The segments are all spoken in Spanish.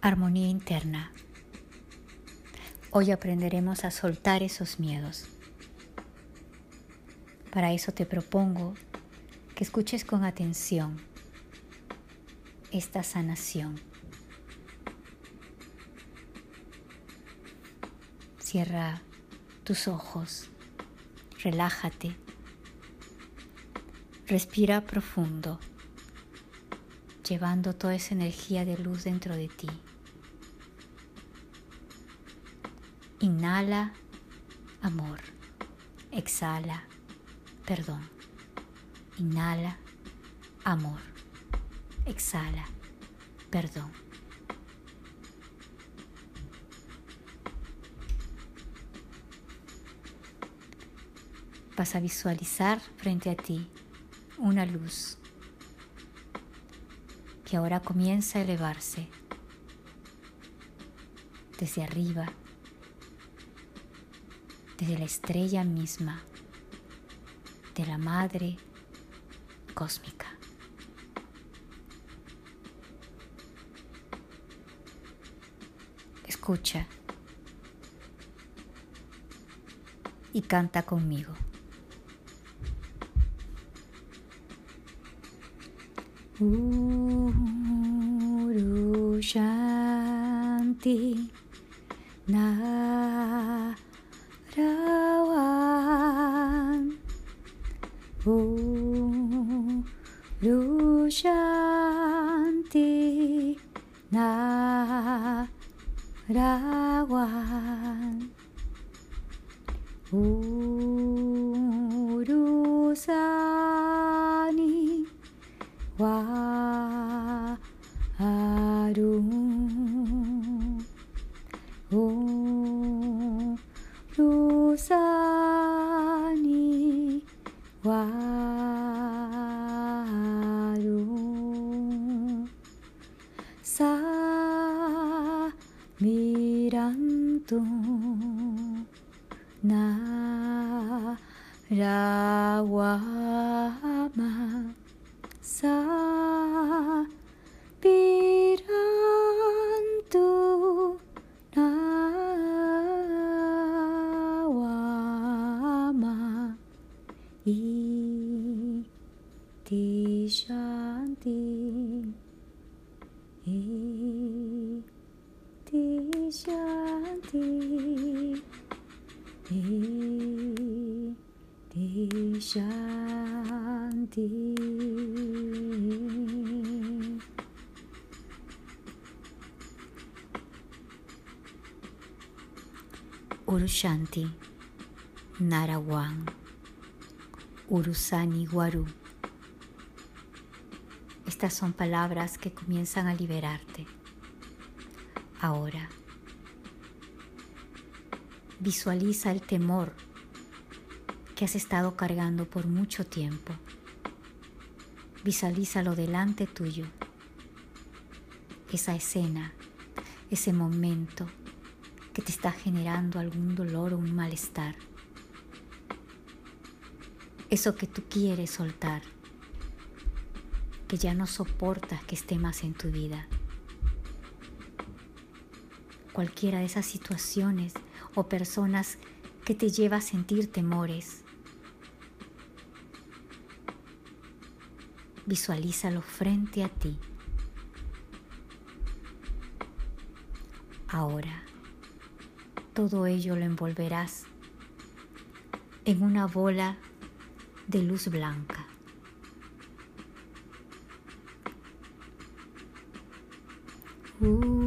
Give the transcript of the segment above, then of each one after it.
Armonía interna. Hoy aprenderemos a soltar esos miedos. Para eso te propongo que escuches con atención esta sanación. Cierra tus ojos, relájate, respira profundo, llevando toda esa energía de luz dentro de ti. Inhala amor, exhala perdón. Inhala, amor. Exhala, perdón. Vas a visualizar frente a ti una luz que ahora comienza a elevarse desde arriba, desde la estrella misma, de la madre cósmica. Escucha y canta conmigo. Narawan Shanti Narawan Urusani Waru Urusani Narawama Sa Pirantu Nawama Iti Shanti Iti Shanti Iti Shanti Urushanti Narawan Urusani Waru Estas son palabras que comienzan a liberarte. Ahora, visualiza el temor que has estado cargando por mucho tiempo. Visualízalo delante tuyo. Esa escena, ese momento que te está generando algún dolor o un malestar. Eso que tú quieres soltar, que ya no soportas que esté más en tu vida. Cualquiera de esas situaciones o personas que te lleva a sentir temores. Visualízalo frente a ti. Ahora, todo ello lo envolverás en una bola de luz blanca. Uru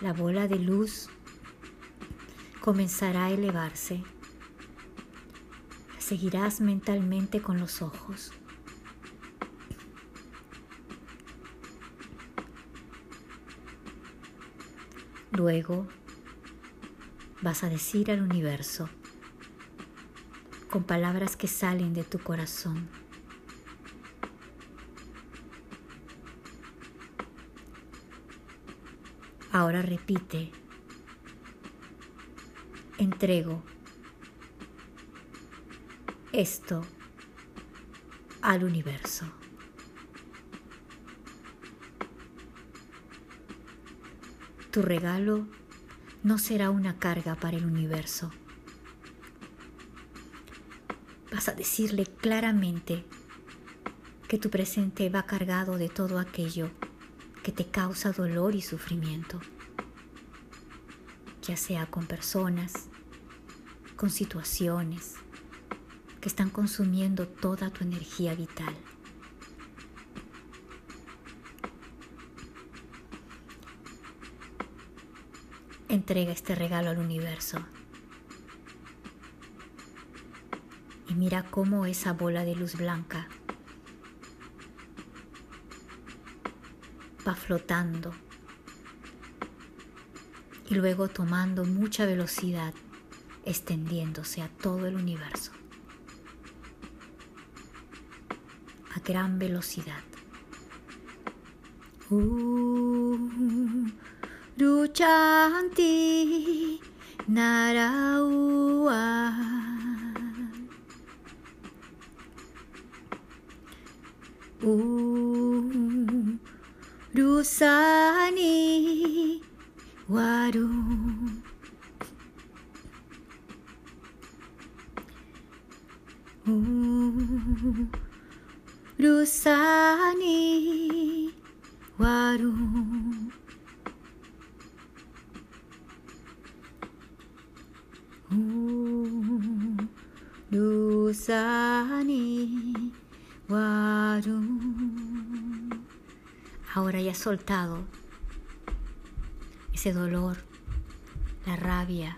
La bola de luz comenzará a elevarse. La seguirás mentalmente con los ojos. Luego vas a decir al universo con palabras que salen de tu corazón. Ahora repite, entrego esto al universo. Tu regalo no será una carga para el universo. Vas a decirle claramente que tu presente va cargado de todo aquello que te causa dolor y sufrimiento, ya sea con personas, con situaciones que están consumiendo toda tu energía vital. Entrega este regalo al universo y mira cómo esa bola de luz blanca va flotando y luego tomando mucha velocidad, extendiéndose a todo el universo. A gran velocidad. Uh, Ruchanti Naraua. Uh, Rusani Waru. Uh, Rusani Waru. Rusani Waru. Ahora ya has soltado ese dolor, la rabia,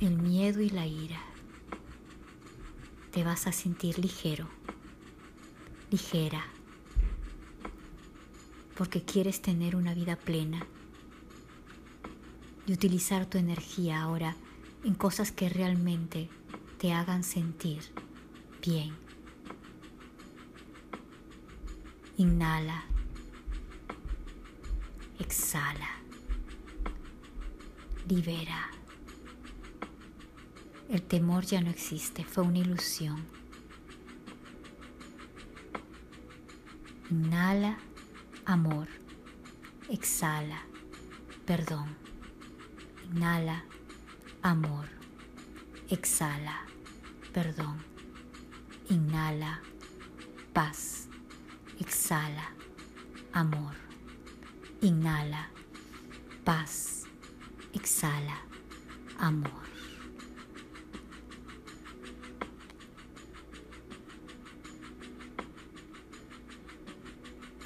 el miedo y la ira. Te vas a sentir ligero, ligera, porque quieres tener una vida plena y utilizar tu energía ahora en cosas que realmente te hagan sentir bien. Inhala. Exhala. Libera. El temor ya no existe, fue una ilusión. Inhala, amor. Exhala, perdón. Inhala, amor. Exhala, perdón. Inhala, paz. Exhala, amor. Inhala, paz. Exhala, amor.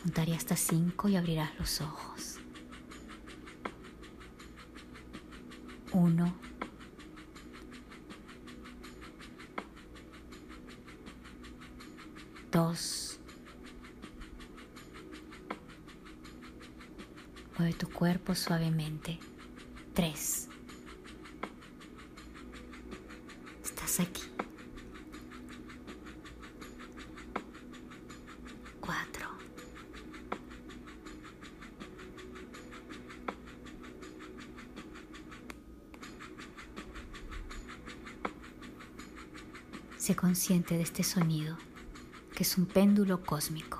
Contaré hasta cinco y abrirás los ojos. Uno. Dos. Mueve tu cuerpo suavemente. Tres. Estás aquí. Cuatro. Sé consciente de este sonido, que es un péndulo cósmico.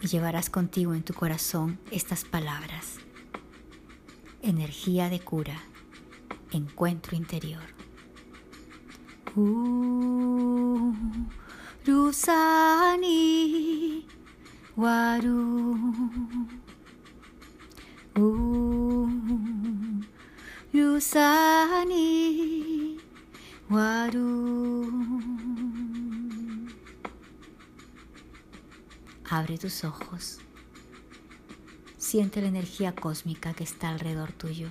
Y llevarás contigo en tu corazón estas palabras. Energía de cura, encuentro interior. Rusani Waru. Rusani Abre tus ojos. Siente la energía cósmica que está alrededor tuyo,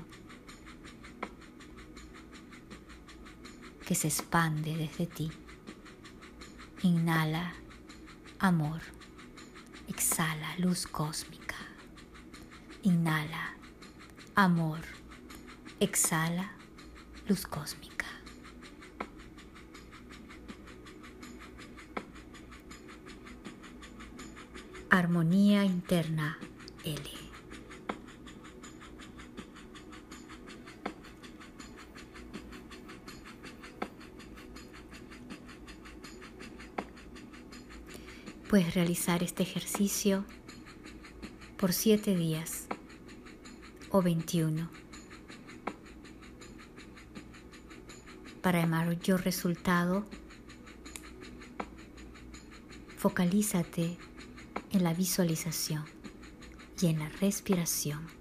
que se expande desde ti. Inhala amor. Exhala luz cósmica. Inhala amor. Exhala luz cósmica. Armonía interna L. Puedes realizar este ejercicio por 7 días o 21 para el mayor resultado focalízate en la visualización y en la respiración.